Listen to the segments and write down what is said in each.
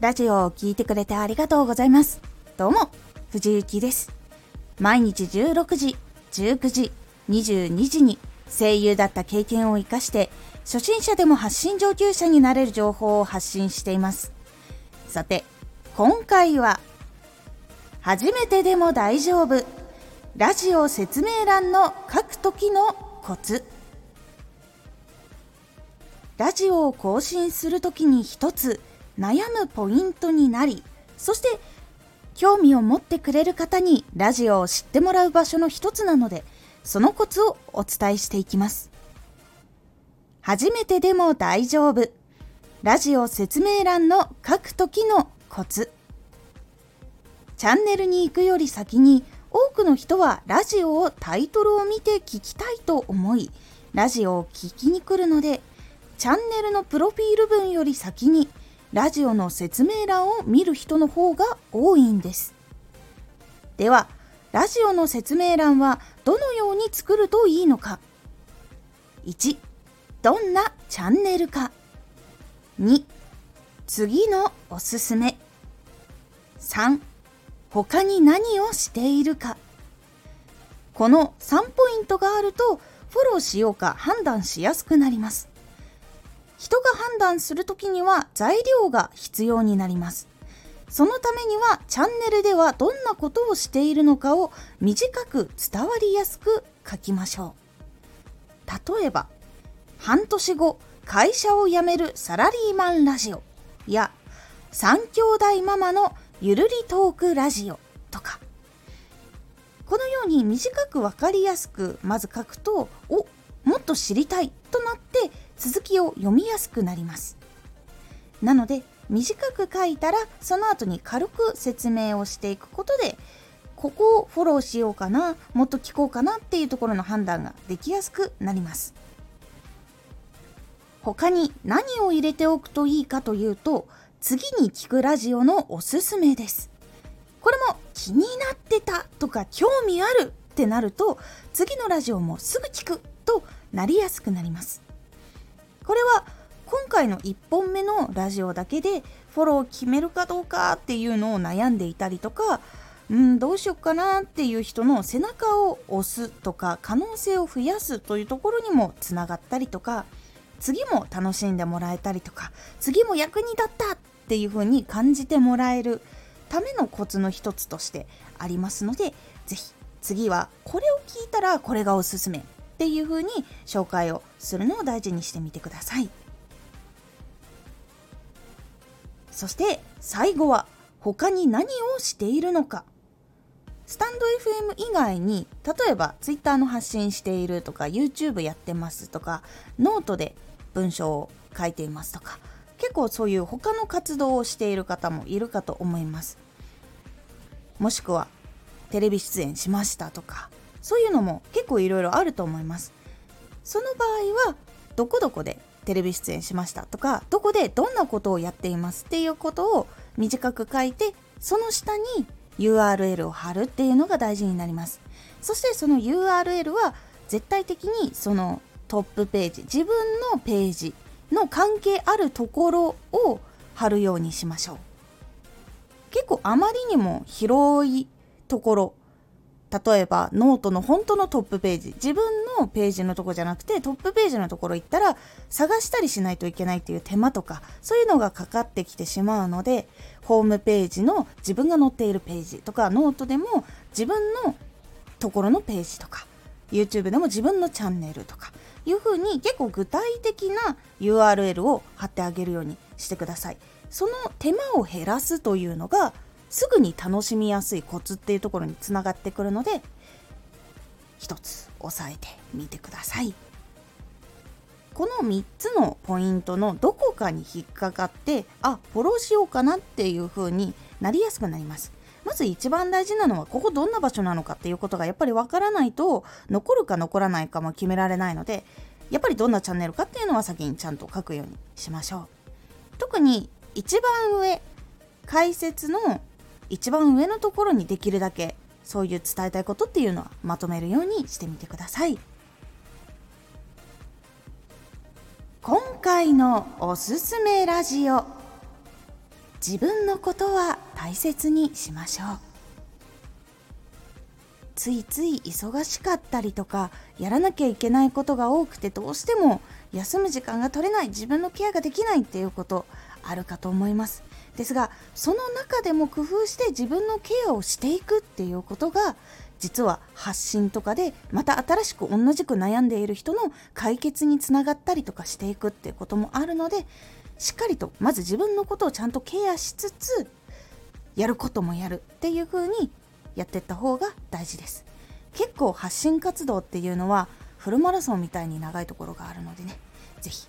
ラジオを聴いてくれてありがとうございます。どうも、藤幸です。毎日16時、19時、22時に声優だった経験を活かして、初心者でも発信上級者になれる情報を発信しています。さて、今回は、初めてでも大丈夫。ラジオ説明欄の書く時のコツ。ラジオを更新するときに一つ悩むポイントになり、そして興味を持ってくれる方にラジオを知ってもらう場所の一つなので、そのコツをお伝えしていきます。初めてでも大丈夫。ラジオ説明欄の書くときのコツ。チャンネルに行くより先に多くの人はラジオをタイトルを見て聞きたいと思い、ラジオを聞きに来るので、チャンネルのプロフィール文より先にラジオの説明欄を見る人の方が多いんです。では、ラジオの説明欄はどのように作るといいのか。1、どんなチャンネルか。2、次のおすすめ。3、他に何をしているか。この3ポイントがあるとフォローしようか判断しやすくなります。人が判断するときには材料が必要になります。そのためにはチャンネルではどんなことをしているのかを短く伝わりやすく書きましょう。例えば、半年後、会社を辞めるサラリーマンラジオや三兄弟ママのゆるりトークラジオとか、このように短く分かりやすくまず書くと、おもっと知りたいとなって続きを読みやすくなります。なので短く書いたらその後に軽く説明をしていくことでここをフォローしようかなもっと聞こうかなっていうところの判断ができやすくなります。他に何を入れておくといいかというと次に聞くラジオのおすすめです。これも気になってたとか興味あるってなると次のラジオもすぐ聞くとなりやすくなります。これは今回の1本目のラジオだけでフォローを決めるかどうかっていうのを悩んでいたりとかうんどうしよっかなっていう人の背中を押すとか可能性を増やすというところにもつながったりとか次も楽しんでもらえたりとか次も役に立ったっていう風に感じてもらえるためのコツの一つとしてありますので是非次はこれを聞いたらこれがおすすめっていう風に紹介をするのを大事にしてみてください。そして最後は他に何をしているのか。スタンド FM 以外に例えば Twitter の発信しているとか YouTube やってますとかノートで文章を書いていますとか結構そういう他の活動をしている方もいるかと思います。もしくはテレビ出演しましたとかそういうのも結構いろいろあると思います。その場合はどこどこでテレビ出演しましたとかどこでどんなことをやっていますっていうことを短く書いてその下に URL を貼るっていうのが大事になります。そしてその URL は絶対的にそのトップページ自分のページの関係あるところを貼るようにしましょう。結構あまりにも広いところ例えばノートの本当のトップページ。自分のページのとこじゃなくてトップページのところ行ったら探したりしないといけないっていう手間とかそういうのがかかってきてしまうのでホームページの自分が載っているページとかノートでも自分のところのページとか YouTube でも自分のチャンネルとかいう風に結構具体的な URL を貼ってあげるようにしてください。その手間を減らすというのがすぐに楽しみやすいコツっていうところにつながってくるので一つ押さえてみてください。この3つのポイントのどこかに引っかかってあフォローしようかなっていう風になりやすくなります。まず一番大事なのはここどんな場所なのかっていうことがやっぱりわからないと残るか残らないかも決められないのでやっぱりどんなチャンネルかっていうのは先にちゃんと書くようにしましょう。特に一番上解説の一番上のところにできるだけそういう伝えたいことっていうのはまとめるようにしてみてください。今回のおすすめラジオ自分のことは大切にしましょう。ついつい忙しかったりとかやらなきゃいけないことが多くてどうしても休む時間が取れない自分のケアができないっていうこと。あるかと思います。ですがその中でも工夫して自分のケアをしていくっていうことが実は発信とかでまた新しく同じく悩んでいる人の解決につながったりとかしていくっていうこともあるのでしっかりとまず自分のことをちゃんとケアしつつやることもやるっていう風にやっていった方が大事です。結構発信活動っていうのはフルマラソンみたいに長いところがあるのでね是非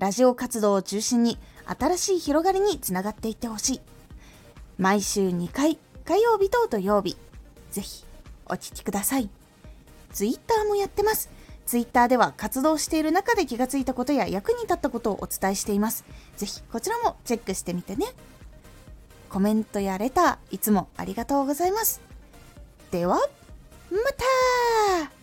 ラジオ活動を中心に新しい広がりにつながっていってほしい毎週2回火曜日と土曜日ぜひお聴きください。ツイッターもやってます。ツイッターでは活動している中で気がついたことや役に立ったことをお伝えしています。ぜひこちらもチェックしてみてね。コメントやレター、いつもありがとうございます。では、また